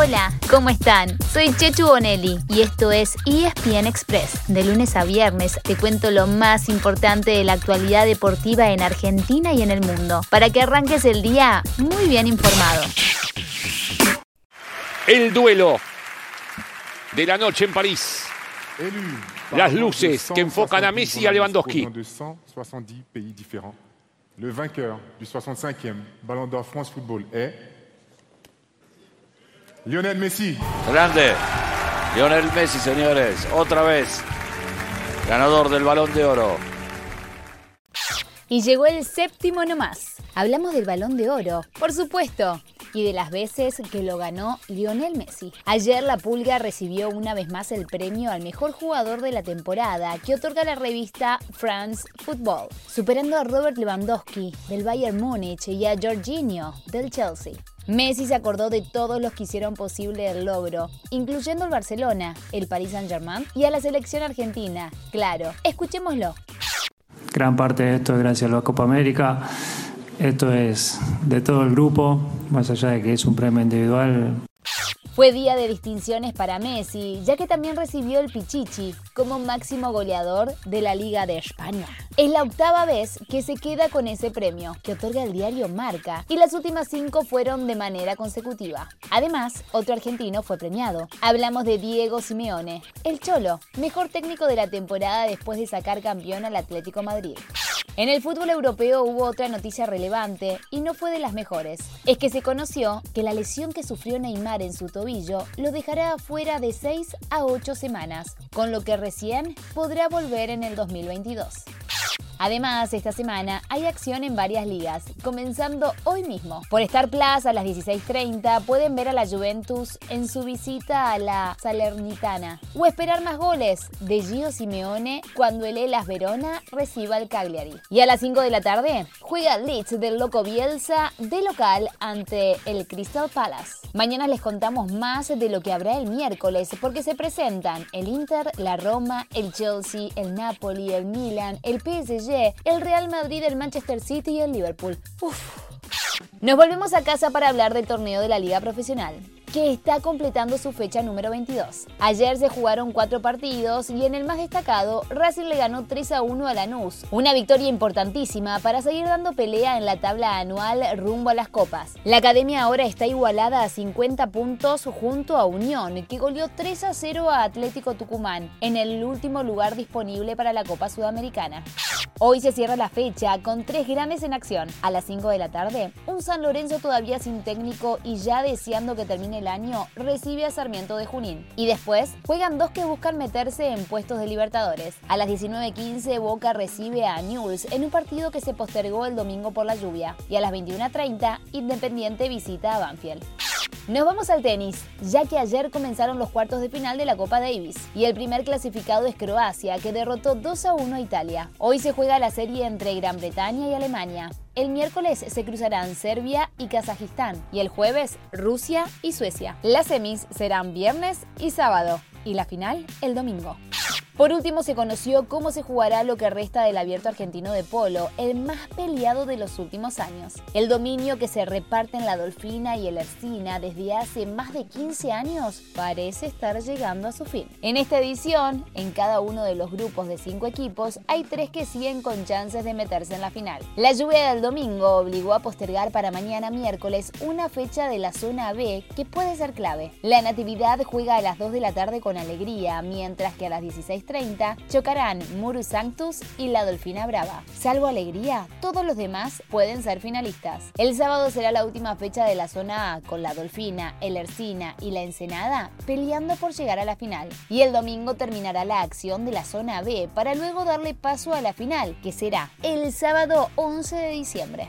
Hola, ¿cómo están? Soy Chechu Bonelli y esto es ESPN Express. De lunes a viernes te cuento lo más importante de la actualidad deportiva en Argentina y en el mundo, para que arranques el día muy bien informado. El duelo de la noche en París. Las luces que enfocan a Messi y a Lewandowski. Le vainqueur du 65e Ballon d'Or France Football est Lionel Messi. Grande. Lionel Messi, señores. Otra vez. Ganador del Balón de Oro. Y llegó el séptimo nomás. Hablamos del balón de oro, por supuesto, y de las veces que lo ganó Lionel Messi. Ayer la Pulga recibió una vez más el premio al mejor jugador de la temporada que otorga la revista France Football, superando a Robert Lewandowski del Bayern Múnich y a Jorginho del Chelsea. Messi se acordó de todos los que hicieron posible el logro, incluyendo el Barcelona, el Paris Saint-Germain y a la selección argentina. Claro, escuchémoslo. Gran parte de esto es gracias a la Copa América. Esto es de todo el grupo, más allá de que es un premio individual. Fue día de distinciones para Messi, ya que también recibió el Pichichi como máximo goleador de la Liga de España. Es la octava vez que se queda con ese premio, que otorga el diario Marca, y las últimas cinco fueron de manera consecutiva. Además, otro argentino fue premiado. Hablamos de Diego Simeone, el Cholo, mejor técnico de la temporada después de sacar campeón al Atlético Madrid. En el fútbol europeo hubo otra noticia relevante y no fue de las mejores. Es que se conoció que la lesión que sufrió Neymar en su tobillo lo dejará fuera de 6 a 8 semanas, con lo que recién podrá volver en el 2022. Además, esta semana hay acción en varias ligas, comenzando hoy mismo. Por Star Plus a las 16.30 pueden ver a la Juventus en su visita a la Salernitana o esperar más goles de Gio Simeone cuando el Elas Verona reciba el Cagliari. Y a las 5 de la tarde juega Leeds del Loco Bielsa de local ante el Crystal Palace. Mañana les contamos más de lo que habrá el miércoles porque se presentan el Inter, la Roma, el Chelsea, el Napoli, el Milan, el PSG el Real Madrid, el Manchester City y el Liverpool. Nos volvemos a casa para hablar del torneo de la Liga Profesional que está completando su fecha número 22. Ayer se jugaron cuatro partidos y en el más destacado, Racing le ganó 3 a 1 a Lanús. Una victoria importantísima para seguir dando pelea en la tabla anual rumbo a las copas. La academia ahora está igualada a 50 puntos junto a Unión, que goleó 3 a 0 a Atlético Tucumán, en el último lugar disponible para la Copa Sudamericana. Hoy se cierra la fecha con tres grandes en acción. A las 5 de la tarde, un San Lorenzo todavía sin técnico y ya deseando que termine el año recibe a Sarmiento de Junín. Y después juegan dos que buscan meterse en puestos de Libertadores. A las 19.15 Boca recibe a News en un partido que se postergó el domingo por la lluvia. Y a las 21.30 Independiente visita a Banfield. Nos vamos al tenis, ya que ayer comenzaron los cuartos de final de la Copa Davis y el primer clasificado es Croacia, que derrotó 2 a 1 a Italia. Hoy se juega la serie entre Gran Bretaña y Alemania. El miércoles se cruzarán Serbia y Kazajistán y el jueves Rusia y Suecia. Las semis serán viernes y sábado y la final el domingo. Por último, se conoció cómo se jugará lo que resta del abierto argentino de polo, el más peleado de los últimos años. El dominio que se reparte en la Dolfina y el Ercina desde hace más de 15 años parece estar llegando a su fin. En esta edición, en cada uno de los grupos de cinco equipos, hay tres que siguen con chances de meterse en la final. La lluvia del domingo obligó a postergar para mañana miércoles una fecha de la zona B que puede ser clave. La Natividad juega a las 2 de la tarde con alegría, mientras que a las 16 30 chocarán Muru Sanctus y la Dolfina Brava. Salvo Alegría, todos los demás pueden ser finalistas. El sábado será la última fecha de la zona A con la Dolfina, el Ercina y la Ensenada peleando por llegar a la final. Y el domingo terminará la acción de la zona B para luego darle paso a la final, que será el sábado 11 de diciembre.